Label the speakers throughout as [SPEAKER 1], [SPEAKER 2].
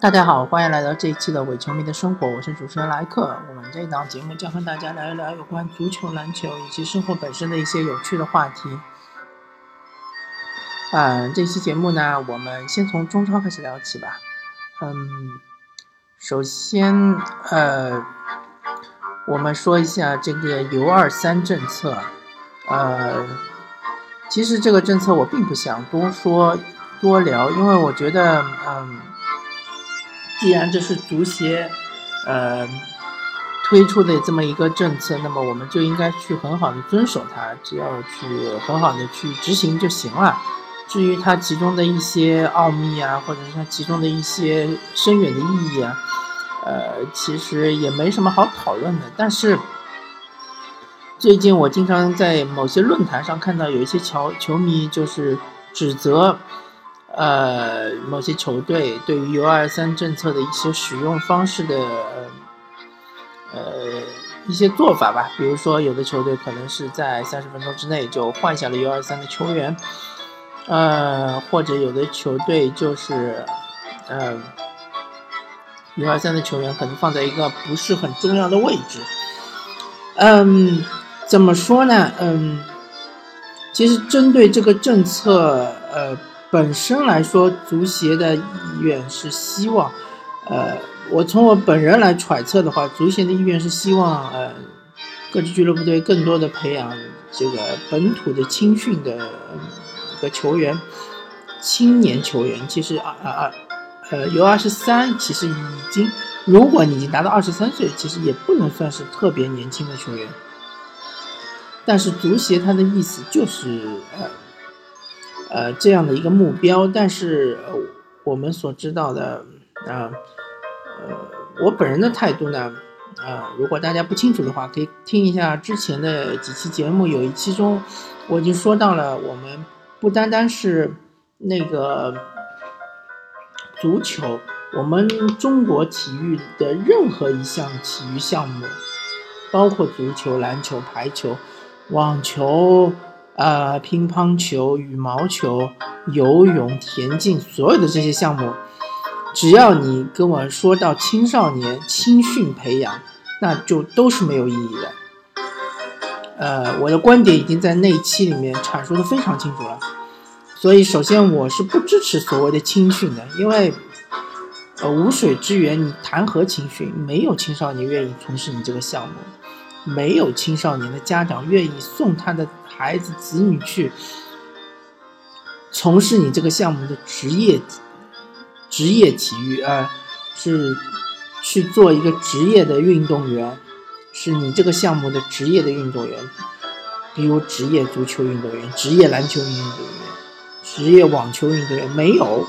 [SPEAKER 1] 大家好，欢迎来到这一期的伪球迷的生活，我是主持人莱克。我们这一档节目将和大家聊一聊有关足球、篮球以及生活本身的一些有趣的话题。嗯，这期节目呢，我们先从中超开始聊起吧。嗯，首先，呃，我们说一下这个 U 二三政策。呃，其实这个政策我并不想多说多聊，因为我觉得，嗯。既然这是足协，呃，推出的这么一个政策，那么我们就应该去很好的遵守它，只要去很好的去执行就行了。至于它其中的一些奥秘啊，或者是它其中的一些深远的意义啊，呃，其实也没什么好讨论的。但是最近我经常在某些论坛上看到有一些球球迷就是指责。呃，某些球队对于 U 二三政策的一些使用方式的呃一些做法吧，比如说有的球队可能是在三十分钟之内就换下了 U 二三的球员，呃，或者有的球队就是呃 U 二三的球员可能放在一个不是很重要的位置，嗯，怎么说呢？嗯，其实针对这个政策，呃。本身来说，足协的意愿是希望，呃，我从我本人来揣测的话，足协的意愿是希望，呃，各支俱乐部队更多的培养这个本土的青训的一个球员，青年球员。其实啊啊啊，呃有二十三其实已经，如果你已经达到二十三岁，其实也不能算是特别年轻的球员。但是足协他的意思就是，呃。呃，这样的一个目标，但是我们所知道的啊，呃，我本人的态度呢，啊，如果大家不清楚的话，可以听一下之前的几期节目，有一期中我已经说到了，我们不单单是那个足球，我们中国体育的任何一项体育项目，包括足球、篮球、排球、网球。呃，乒乓球、羽毛球、游泳、田径，所有的这些项目，只要你跟我说到青少年青训培养，那就都是没有意义的。呃，我的观点已经在那一期里面阐述的非常清楚了。所以，首先我是不支持所谓的青训的，因为呃，无水之源，你谈何青训？没有青少年愿意从事你这个项目。没有青少年的家长愿意送他的孩子子女去从事你这个项目的职业职业体育啊，是去做一个职业的运动员，是你这个项目的职业的运动员，比如职业足球运动员、职业篮球运动员、职业网球运动员，没有，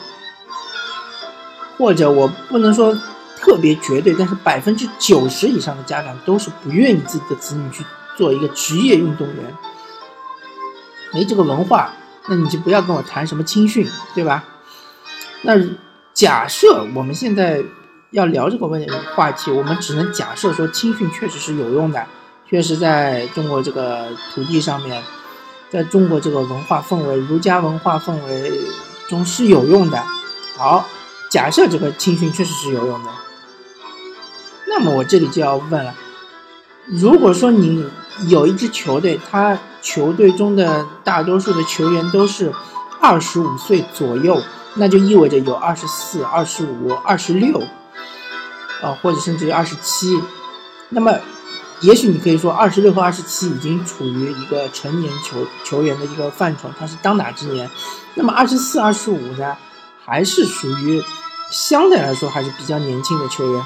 [SPEAKER 1] 或者我不能说。特别绝对，但是百分之九十以上的家长都是不愿意自己的子女去做一个职业运动员，没这个文化，那你就不要跟我谈什么青训，对吧？那假设我们现在要聊这个问话题，我们只能假设说青训确实是有用的，确实在中国这个土地上面，在中国这个文化氛围、儒家文化氛围中是有用的。好，假设这个青训确实是有用的。那么我这里就要问了，如果说你有一支球队，他球队中的大多数的球员都是二十五岁左右，那就意味着有二十四、二十五、二十六，啊，或者甚至于二十七。那么，也许你可以说二十六和二十七已经处于一个成年球球员的一个范畴，他是当打之年。那么二十四、二十五呢，还是属于相对来说还是比较年轻的球员。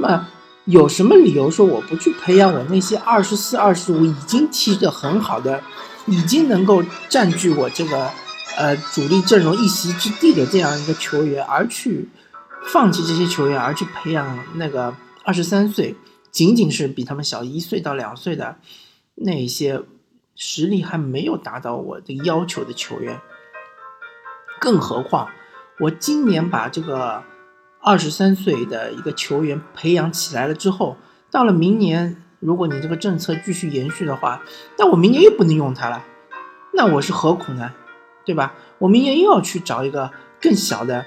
[SPEAKER 1] 那么有什么理由说我不去培养我那些二十四、二十五已经踢得很好的，已经能够占据我这个呃主力阵容一席之地的这样一个球员，而去放弃这些球员，而去培养那个二十三岁，仅仅是比他们小一岁到两岁的那些实力还没有达到我的要求的球员？更何况我今年把这个。二十三岁的一个球员培养起来了之后，到了明年，如果你这个政策继续延续的话，那我明年又不能用他了，那我是何苦呢？对吧？我明年又要去找一个更小的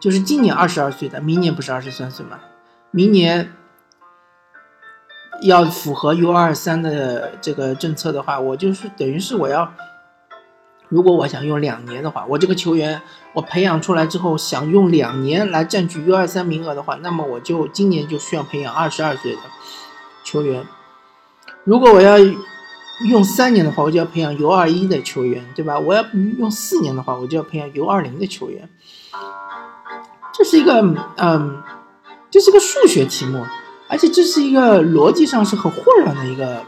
[SPEAKER 1] 就是今年二十二岁的，明年不是二十三岁吗？明年要符合 U 二三的这个政策的话，我就是等于是我要，如果我想用两年的话，我这个球员我培养出来之后，想用两年来占据 U 二三名额的话，那么我就今年就需要培养二十二岁的球员。如果我要用三年的话，我就要培养 U 二一的球员，对吧？我要用四年的话，我就要培养 U 二零的球员。这是一个，嗯，这是个数学题目，而且这是一个逻辑上是很混乱的一个，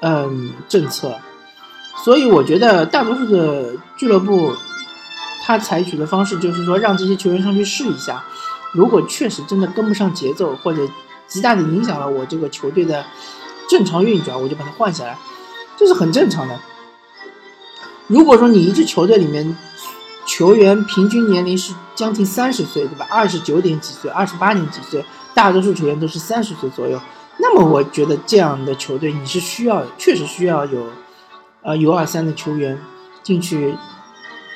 [SPEAKER 1] 嗯，政策。所以我觉得大多数的俱乐部，他采取的方式就是说让这些球员上去试一下，如果确实真的跟不上节奏，或者极大的影响了我这个球队的正常运转，我就把它换下来，这是很正常的。如果说你一支球队里面，球员平均年龄是将近三十岁，对吧？二十九点几岁，二十八点几岁，大多数球员都是三十岁左右。那么，我觉得这样的球队你是需要，确实需要有，呃，U 二三的球员进去，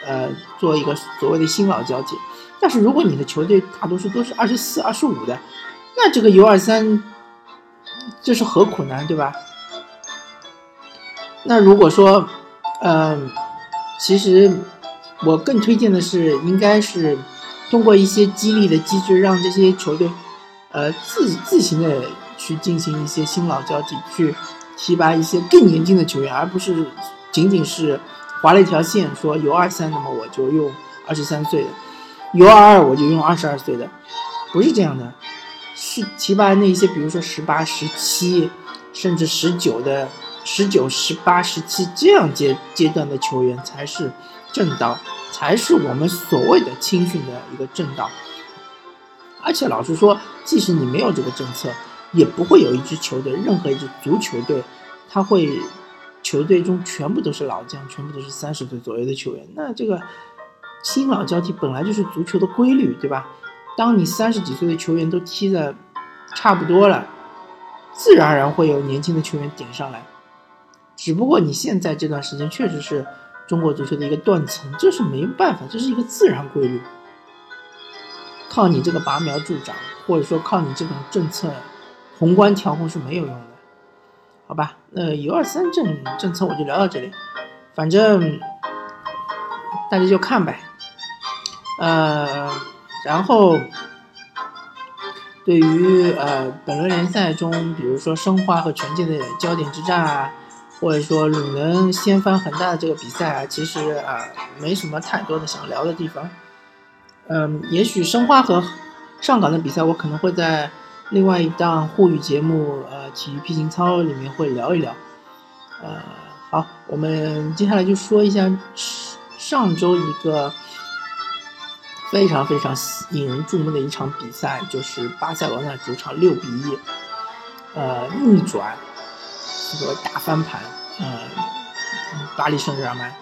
[SPEAKER 1] 呃，做一个所谓的新老交替。但是，如果你的球队大多数都是二十四、二十五的，那这个 U 二三，这是何苦呢？对吧？那如果说，嗯，其实。我更推荐的是，应该是通过一些激励的机制，让这些球队，呃，自自行的去进行一些新老交替，去提拔一些更年轻的球员，而不是仅仅是划了一条线，说有二三，那么我就用二十三岁的；有二二，我就用二十二岁的，不是这样的，是提拔那些，比如说十八、十七，甚至十九的，十九、十八、十七这样阶阶段的球员才是。正道才是我们所谓的青训的一个正道，而且老实说，即使你没有这个政策，也不会有一支球队，任何一支足球队，他会球队中全部都是老将，全部都是三十岁左右的球员。那这个新老交替本来就是足球的规律，对吧？当你三十几岁的球员都踢的差不多了，自然而然会有年轻的球员顶上来。只不过你现在这段时间确实是。中国足球的一个断层，这是没办法，这是一个自然规律。靠你这个拔苗助长，或者说靠你这种政策宏观调控是没有用的，好吧？那一二三政政策我就聊到这里，反正大家就看呗。呃，然后对于呃本轮联赛中，比如说申花和权健的焦点之战啊。或者说鲁能掀翻恒大的这个比赛啊，其实啊没什么太多的想聊的地方。嗯，也许申花和上港的比赛，我可能会在另外一档沪语节目呃体育 P 情操里面会聊一聊。呃，好，我们接下来就说一下上周一个非常非常引人注目的一场比赛，就是巴塞罗那主场六比一呃逆转。这个大翻盘，呃，巴黎圣日耳曼。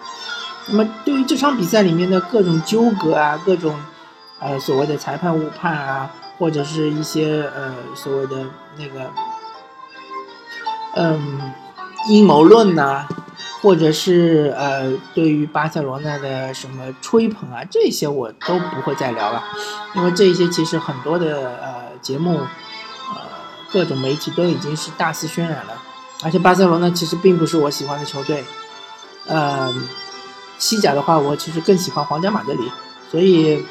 [SPEAKER 1] 那么对于这场比赛里面的各种纠葛啊，各种呃所谓的裁判误判啊，或者是一些呃所谓的那个嗯阴谋论呐，或者是呃对于巴塞罗那的什么吹捧啊，这些我都不会再聊了，因为这些其实很多的呃节目呃各种媒体都已经是大肆渲染了。而且巴塞罗那其实并不是我喜欢的球队，呃，西甲的话，我其实更喜欢皇家马德里。所以，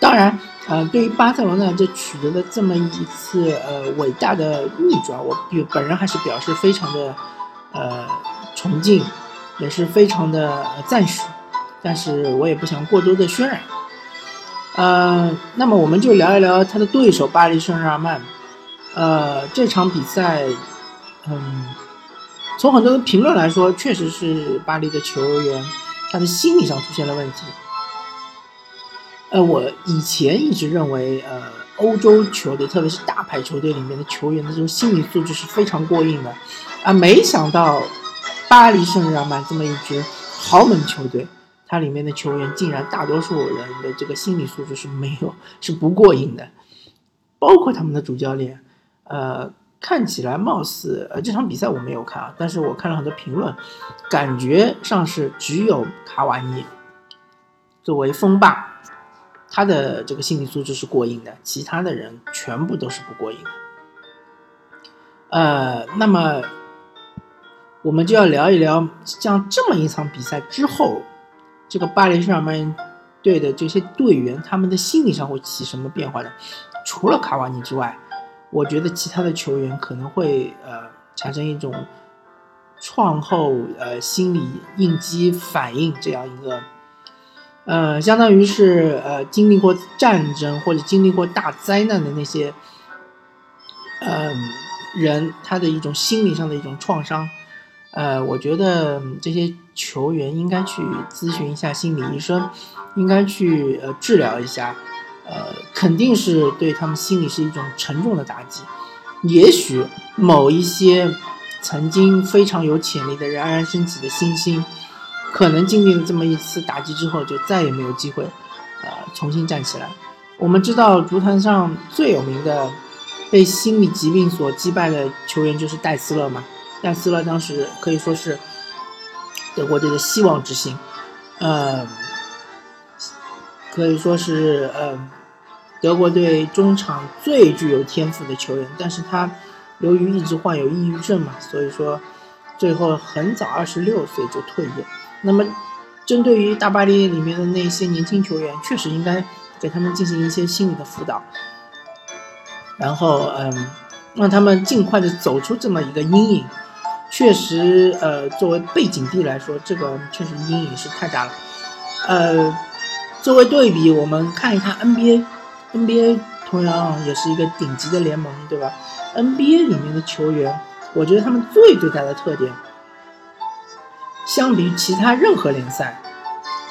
[SPEAKER 1] 当然，呃，对于巴塞罗那这取得的这么一次呃伟大的逆转，我本人还是表示非常的呃崇敬，也是非常的赞许。但是我也不想过多的渲染。呃，那么我们就聊一聊他的对手巴黎圣日耳曼。呃，这场比赛。嗯，从很多的评论来说，确实是巴黎的球员他的心理上出现了问题。呃，我以前一直认为，呃，欧洲球队，特别是大牌球队里面的球员的这种心理素质是非常过硬的，啊，没想到巴黎圣日耳曼这么一支豪门球队，它里面的球员竟然大多数人的这个心理素质是没有，是不过硬的，包括他们的主教练，呃。看起来貌似，呃，这场比赛我没有看啊，但是我看了很多评论，感觉上是只有卡瓦尼作为锋霸，他的这个心理素质是过硬的，其他的人全部都是不过硬的。呃，那么我们就要聊一聊，像这么一场比赛之后，这个巴黎圣日耳曼队的这些队员，他们的心理上会起什么变化呢？除了卡瓦尼之外，我觉得其他的球员可能会呃产生一种创后呃心理应激反应这样一个，呃，相当于是呃经历过战争或者经历过大灾难的那些，嗯。人他的一种心理上的一种创伤，呃，我觉得这些球员应该去咨询一下心理医生，应该去呃治疗一下，呃，肯定是对他们心理是一种沉重的打击。也许某一些曾经非常有潜力的冉冉升起的新星，可能经历了这么一次打击之后，就再也没有机会，呃，重新站起来。我们知道足坛上最有名的。被心理疾病所击败的球员就是戴斯勒嘛？戴斯勒当时可以说是德国队的希望之星，呃，可以说是呃德国队中场最具有天赋的球员。但是他由于一直患有抑郁症嘛，所以说最后很早二十六岁就退役了。那么，针对于大巴黎里面的那些年轻球员，确实应该给他们进行一些心理的辅导。然后，嗯，让他们尽快的走出这么一个阴影。确实，呃，作为背景地来说，这个确实阴影是太大了。呃，作为对比，我们看一看 NBA，NBA 同样也是一个顶级的联盟，对吧？NBA 里面的球员，我觉得他们最最大的特点，相比于其他任何联赛，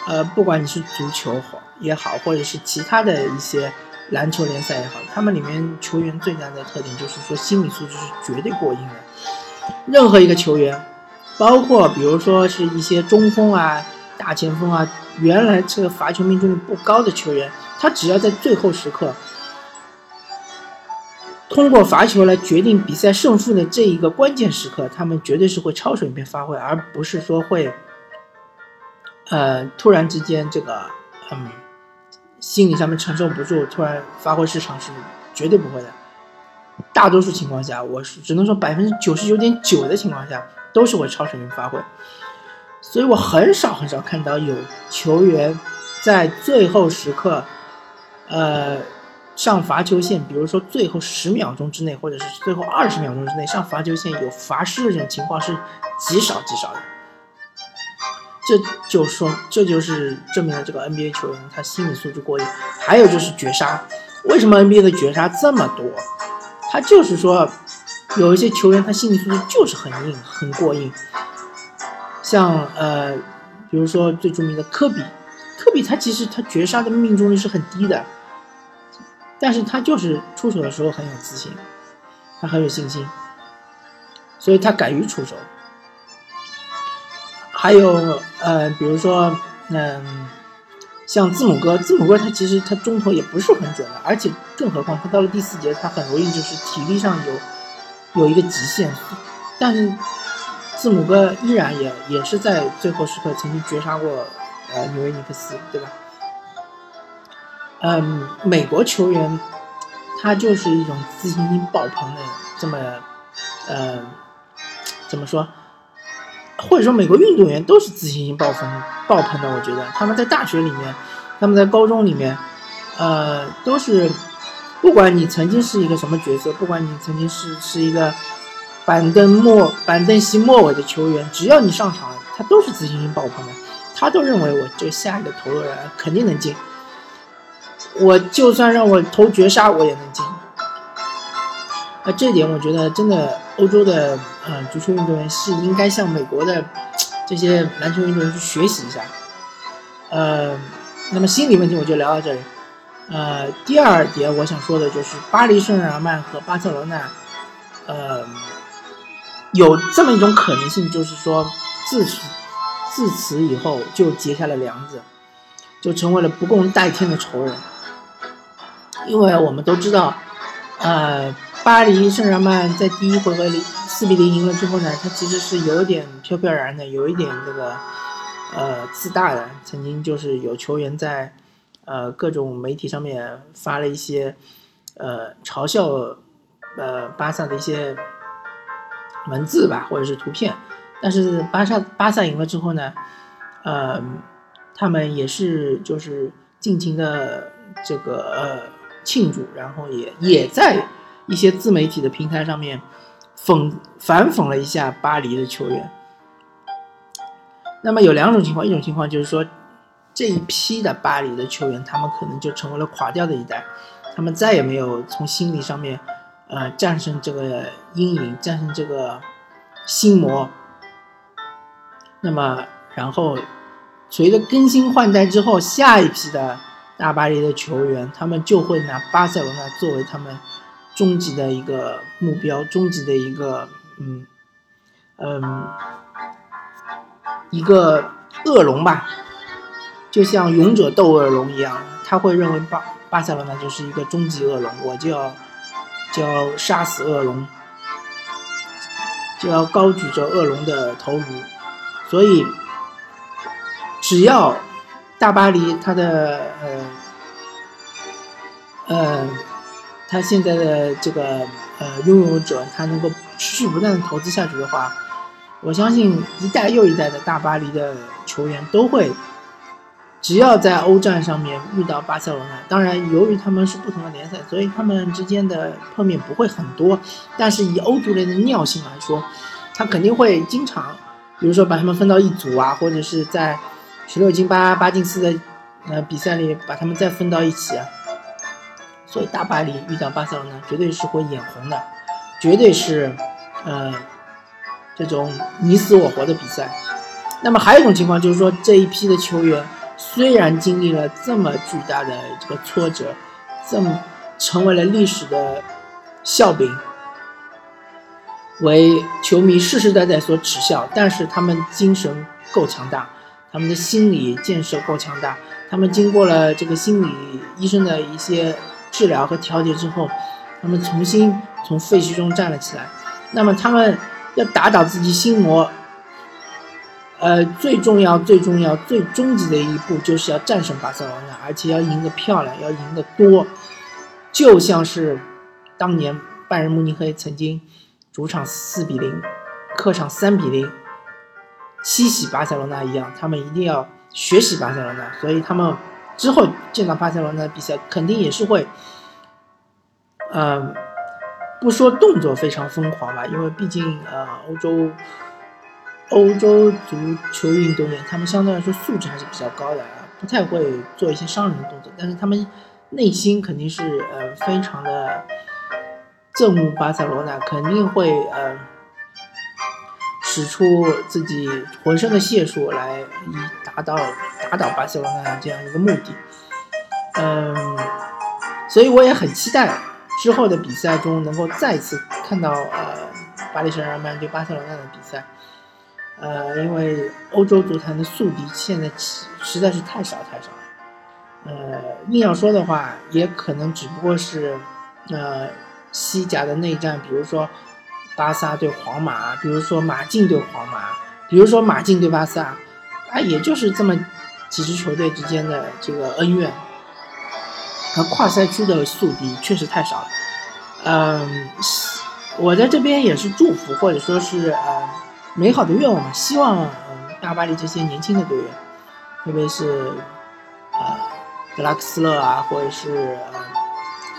[SPEAKER 1] 呃，不管你是足球也好，或者是其他的一些。篮球联赛也好，他们里面球员最大的特点就是说心理素质是绝对过硬的。任何一个球员，包括比如说是一些中锋啊、大前锋啊，原来这个罚球命中率不高的球员，他只要在最后时刻通过罚球来决定比赛胜负的这一个关键时刻，他们绝对是会超水平发挥，而不是说会呃突然之间这个嗯。心理上面承受不住，突然发挥失常是绝对不会的。大多数情况下，我是只能说百分之九十九点九的情况下都是会超水平发挥。所以我很少很少看到有球员在最后时刻，呃，上罚球线，比如说最后十秒钟之内，或者是最后二十秒钟之内上罚球线有罚失的这种情况是极少极少的。这就说，这就是证明了这个 NBA 球员他心理素质过硬。还有就是绝杀，为什么 NBA 的绝杀这么多？他就是说，有一些球员他心理素质就是很硬，很过硬。像呃，比如说最著名的科比，科比他其实他绝杀的命中率是很低的，但是他就是出手的时候很有自信，他很有信心，所以他敢于出手。还有呃，比如说，嗯，像字母哥，字母哥他其实他中投也不是很准的，而且更何况他到了第四节，他很容易就是体力上有有一个极限。但是字母哥依然也也是在最后时刻曾经绝杀过呃纽约尼克斯，对吧？嗯，美国球员他就是一种自信心爆棚的这么呃怎么说？或者说，美国运动员都是自信心爆棚、爆棚的。我觉得他们在大学里面，他们在高中里面，呃，都是不管你曾经是一个什么角色，不管你曾经是是一个板凳末、板凳席末尾的球员，只要你上场，他都是自信心爆棚的。他都认为我这下一个投篮肯定能进，我就算让我投绝杀，我也能进。啊，这点我觉得真的。欧洲的呃足球运动员是应该向美国的这些篮球运动员去学习一下，呃，那么心理问题我就聊到这里，呃，第二点我想说的就是巴黎圣日耳曼和巴塞罗那，呃，有这么一种可能性，就是说自此自此以后就结下了梁子，就成为了不共戴天的仇人，因为我们都知道，呃。巴黎圣日耳曼在第一回合里四比零赢了之后呢，他其实是有点飘飘然的，有一点这个呃自大的。曾经就是有球员在呃各种媒体上面发了一些呃嘲笑呃巴萨的一些文字吧，或者是图片。但是巴萨巴萨赢了之后呢，呃，他们也是就是尽情的这个呃庆祝，然后也也在一些自媒体的平台上面讽反讽了一下巴黎的球员。那么有两种情况，一种情况就是说，这一批的巴黎的球员，他们可能就成为了垮掉的一代，他们再也没有从心理上面，呃，战胜这个阴影，战胜这个心魔。那么，然后随着更新换代之后，下一批的大巴黎的球员，他们就会拿巴塞罗那作为他们终极的一个目标，终极的一个，嗯，嗯。一个恶龙吧，就像勇者斗恶龙一样，他会认为巴巴塞罗那就是一个终极恶龙，我就要就要杀死恶龙，就要高举着恶龙的头颅。所以，只要大巴黎他的呃呃，他现在的这个呃拥有者，他能够持续不断的投资下去的话。我相信一代又一代的大巴黎的球员都会，只要在欧战上面遇到巴塞罗那，当然由于他们是不同的联赛，所以他们之间的碰面不会很多。但是以欧足联的尿性来说，他肯定会经常，比如说把他们分到一组啊，或者是在十六进八、八进四的呃比赛里把他们再分到一起啊。所以大巴黎遇到巴塞罗那绝对是会眼红的，绝对是，呃。这种你死我活的比赛，那么还有一种情况就是说，这一批的球员虽然经历了这么巨大的这个挫折，这么成为了历史的笑柄，为球迷世世代代所耻笑，但是他们精神够强大，他们的心理建设够强大，他们经过了这个心理医生的一些治疗和调节之后，他们重新从废墟中站了起来，那么他们。要打倒自己心魔，呃，最重要、最重要、最终极的一步，就是要战胜巴塞罗那，而且要赢得漂亮，要赢得多，就像是当年拜仁慕尼黑曾经主场四比零，客场三比零七喜巴塞罗那一样，他们一定要学习巴塞罗那，所以他们之后见到巴塞罗那的比赛，肯定也是会，嗯。不说动作非常疯狂吧，因为毕竟呃，欧洲欧洲足球运动员他们相对来说素质还是比较高的，不太会做一些伤人的动作。但是他们内心肯定是呃非常的憎恶巴塞罗那，肯定会呃使出自己浑身的解数来以达到打倒巴塞罗那这样一个目的。嗯，所以我也很期待。之后的比赛中，能够再次看到呃巴黎圣日耳曼对巴塞罗那的比赛，呃，因为欧洲足坛的宿敌现在实在是太少太少了，呃，硬要说的话，也可能只不过是呃西甲的内战，比如说巴萨对皇马，比如说马竞对皇马，比如说马竞对巴萨，啊，也就是这么几支球队之间的这个恩怨。和跨赛区的宿敌确实太少了，嗯，我在这边也是祝福或者说是呃美好的愿望嘛，希望大巴黎这些年轻的队员，特别是呃德拉克斯勒啊，或者是呃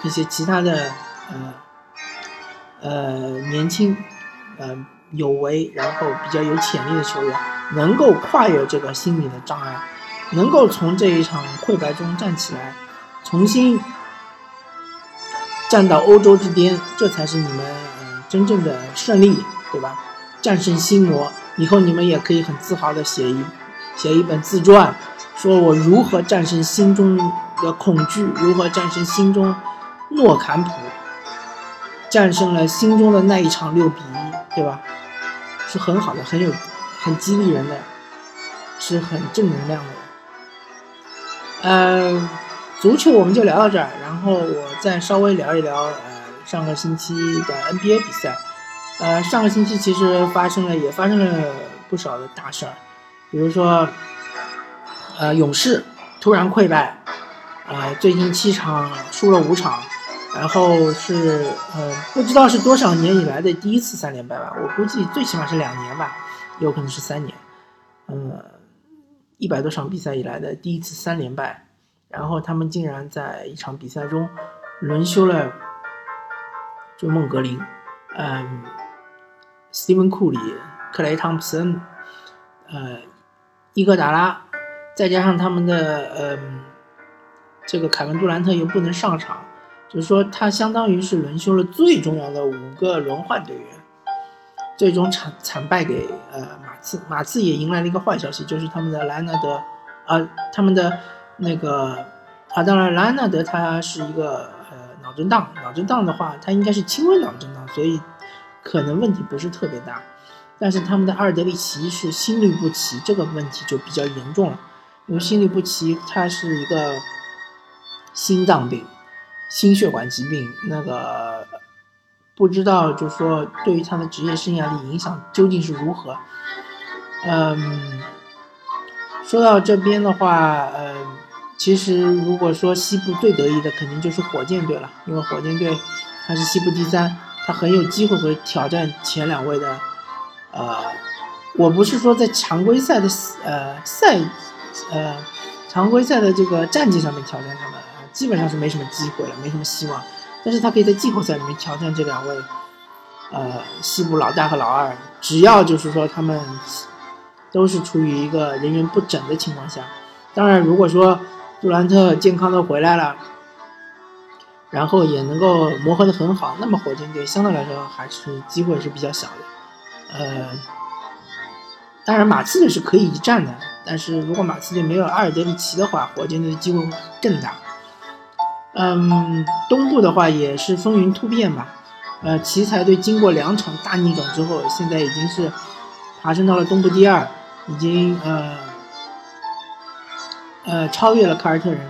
[SPEAKER 1] 一些其他的呃呃年轻呃有为然后比较有潜力的球员，能够跨越这个心理的障碍，能够从这一场溃败中站起来。重新站到欧洲之巅，这才是你们嗯真正的胜利，对吧？战胜心魔，以后你们也可以很自豪的写一写一本自传，说我如何战胜心中的恐惧，如何战胜心中诺坎普，战胜了心中的那一场六比一，对吧？是很好的，很有很激励人的，是很正能量的，嗯。足球我们就聊到这儿，然后我再稍微聊一聊呃上个星期的 NBA 比赛，呃上个星期其实发生了也发生了不少的大事儿，比如说呃勇士突然溃败，呃，最近七场输了五场，然后是呃，不知道是多少年以来的第一次三连败吧，我估计最起码是两年吧，有可能是三年，嗯，一百多场比赛以来的第一次三连败，然后他们竟然在一场比赛中轮休了追梦格林，嗯，斯蒂文库里、克雷汤普森，呃，伊戈达拉，再加上他们的嗯。这个凯文杜兰特又不能上场，就是说他相当于是轮休了最重要的五个轮换队员，最终惨惨败给呃马刺。马刺也迎来了一个坏消息，就是他们的莱纳德，啊，他们的那个啊，当然莱纳德他是一个呃脑震荡，脑震荡的话他应该是轻微脑震荡，所以可能问题不是特别大。但是他们的阿尔德里奇是心律不齐，这个问题就比较严重了，因为心律不齐它是一个。心脏病、心血管疾病，那个不知道，就是说对于他的职业生涯的影响究竟是如何？嗯，说到这边的话，嗯，其实如果说西部最得意的，肯定就是火箭队了，因为火箭队他是西部第三，他很有机会会挑战前两位的。呃，我不是说在常规赛的呃赛呃常规赛的这个战绩上面挑战他们。基本上是没什么机会了，没什么希望。但是他可以在季后赛里面挑战这两位，呃，西部老大和老二。只要就是说他们都是处于一个人员不整的情况下，当然如果说杜兰特健康的回来了，然后也能够磨合的很好，那么火箭队相对来说还是机会是比较小的。呃，当然马刺队是可以一战的，但是如果马刺队没有阿尔德里奇的话，火箭队的机会会更大。嗯，东部的话也是风云突变吧。呃，奇才队经过两场大逆转之后，现在已经是爬升到了东部第二，已经呃呃超越了凯尔特人。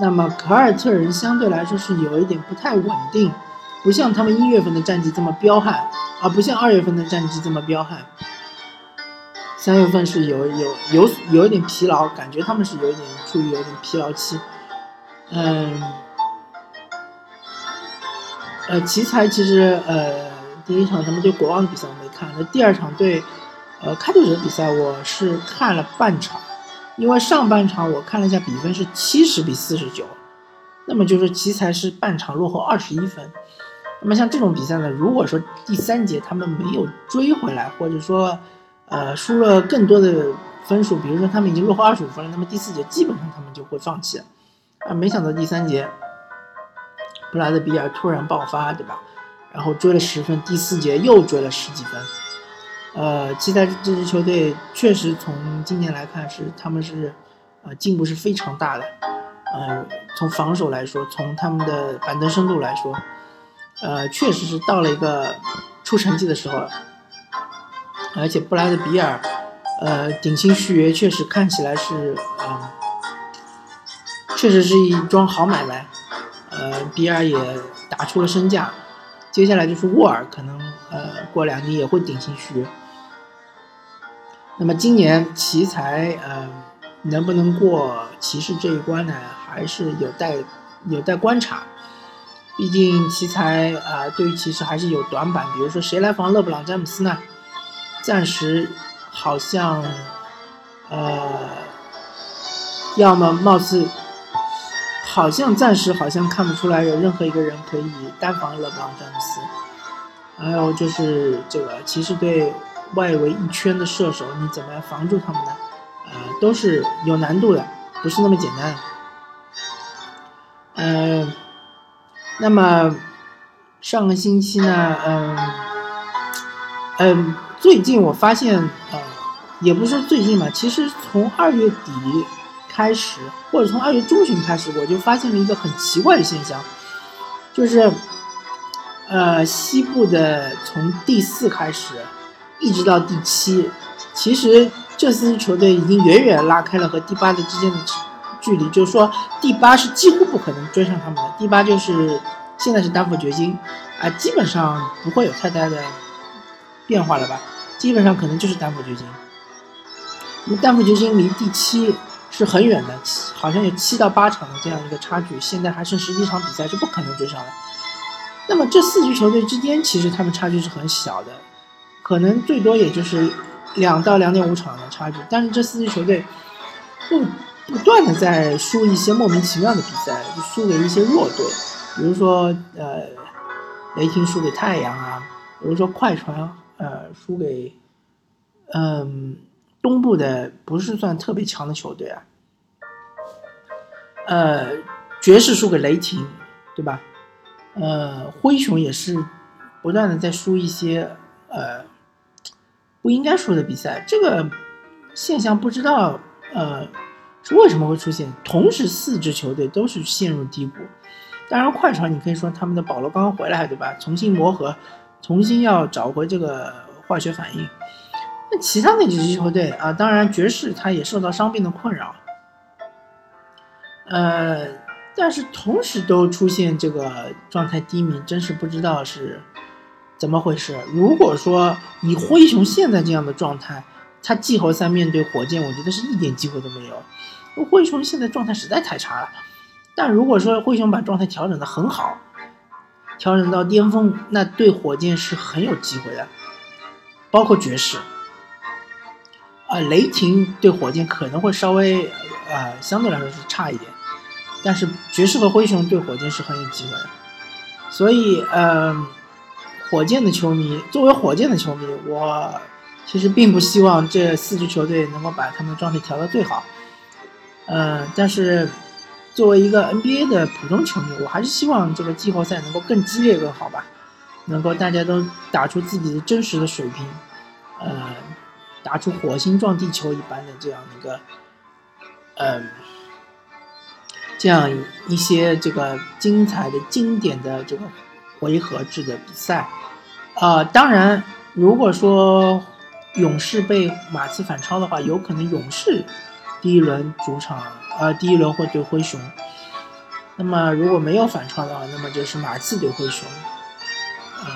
[SPEAKER 1] 那么凯尔特人相对来说是有一点不太稳定，不像他们一月份的战绩这么彪悍，啊，不像二月份的战绩这么彪悍。三月份是有有有有一点疲劳，感觉他们是有一点处于有点疲劳期。嗯，呃，奇才其实呃，第一场他们对国王的比赛我没看，那第二场对呃开拓者的比赛我是看了半场，因为上半场我看了一下比分是七十比四十九，那么就是奇才是半场落后二十一分，那么像这种比赛呢，如果说第三节他们没有追回来，或者说呃输了更多的分数，比如说他们已经落后二十五分了，那么第四节基本上他们就会放弃了。啊，没想到第三节，布拉德比尔突然爆发，对吧？然后追了十分，第四节又追了十几分。呃，期待这支球队确实从今年来看是他们是，呃，进步是非常大的。呃，从防守来说，从他们的板凳深度来说，呃，确实是到了一个出成绩的时候了。而且布拉德比尔，呃，顶薪续约确实看起来是，嗯。确实是一桩好买卖，呃，比尔也打出了身价，接下来就是沃尔，可能呃过两年也会顶薪续约。那么今年奇才呃能不能过骑士这一关呢？还是有待有待观察。毕竟奇才啊对于骑士还是有短板，比如说谁来防勒布朗詹姆斯呢？暂时好像呃要么貌似。好像暂时好像看不出来有任何一个人可以单防勒布朗詹姆斯，还有就是这个骑士队外围一圈的射手，你怎么样防住他们呢？呃，都是有难度的，不是那么简单。嗯，那么上个星期呢，嗯嗯，最近我发现，呃，也不是最近吧，其实从二月底。开始，或者从二月中旬开始，我就发现了一个很奇怪的现象，就是，呃，西部的从第四开始，一直到第七，其实这四支球队已经远远拉开了和第八的之间的距离，就是说第八是几乎不可能追上他们的，第八就是现在是丹佛掘金，啊，基本上不会有太大的变化了吧，基本上可能就是丹佛掘金，那么丹佛掘金离第七。是很远的，好像有七到八场的这样一个差距，现在还剩十几场比赛是不可能追上的。那么这四支球队之间其实他们差距是很小的，可能最多也就是两到两点五场的差距，但是这四支球队不不断的在输一些莫名其妙的比赛，就输给一些弱队，比如说呃雷霆输给太阳啊，比如说快船呃输给嗯。东部的不是算特别强的球队啊，呃，爵士输给雷霆，对吧？呃，灰熊也是不断的在输一些呃不应该输的比赛，这个现象不知道呃是为什么会出现。同时，四支球队都是陷入低谷。当然，快船你可以说他们的保罗刚刚回来，对吧？重新磨合，重新要找回这个化学反应。那其他那几支球队啊，当然爵士他也受到伤病的困扰，呃，但是同时都出现这个状态低迷，真是不知道是怎么回事。如果说以灰熊现在这样的状态，他季后赛面对火箭，我觉得是一点机会都没有。灰熊现在状态实在太差了。但如果说灰熊把状态调整的很好，调整到巅峰，那对火箭是很有机会的，包括爵士。啊，雷霆对火箭可能会稍微，呃，相对来说是差一点，但是爵士和灰熊对火箭是很有机会的，所以，呃，火箭的球迷，作为火箭的球迷，我其实并不希望这四支球队能够把他们的状态调到最好，呃，但是作为一个 NBA 的普通球迷，我还是希望这个季后赛能够更激烈更好吧，能够大家都打出自己的真实的水平，呃。打出火星撞地球一般的这样一个，嗯，这样一些这个精彩的、经典的这个回合制的比赛，啊，当然，如果说勇士被马刺反超的话，有可能勇士第一轮主场，呃，第一轮会对灰熊。那么如果没有反超的话，那么就是马刺对灰熊。呃，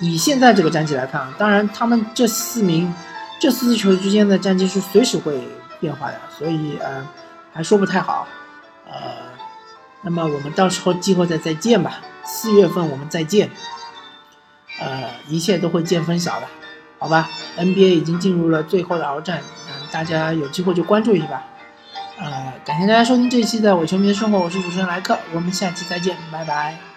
[SPEAKER 1] 以现在这个战绩来看，当然他们这四名。这四支球队之间的战绩是随时会变化的，所以呃，还说不太好，呃，那么我们到时候季后赛再见吧，四月份我们再见，呃，一切都会见分晓的，好吧？NBA 已经进入了最后的鏖战，嗯，大家有机会就关注一下，呃，感谢大家收听这一期的伪球迷的生活，我是主持人莱克，我们下期再见，拜拜。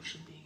[SPEAKER 1] social media.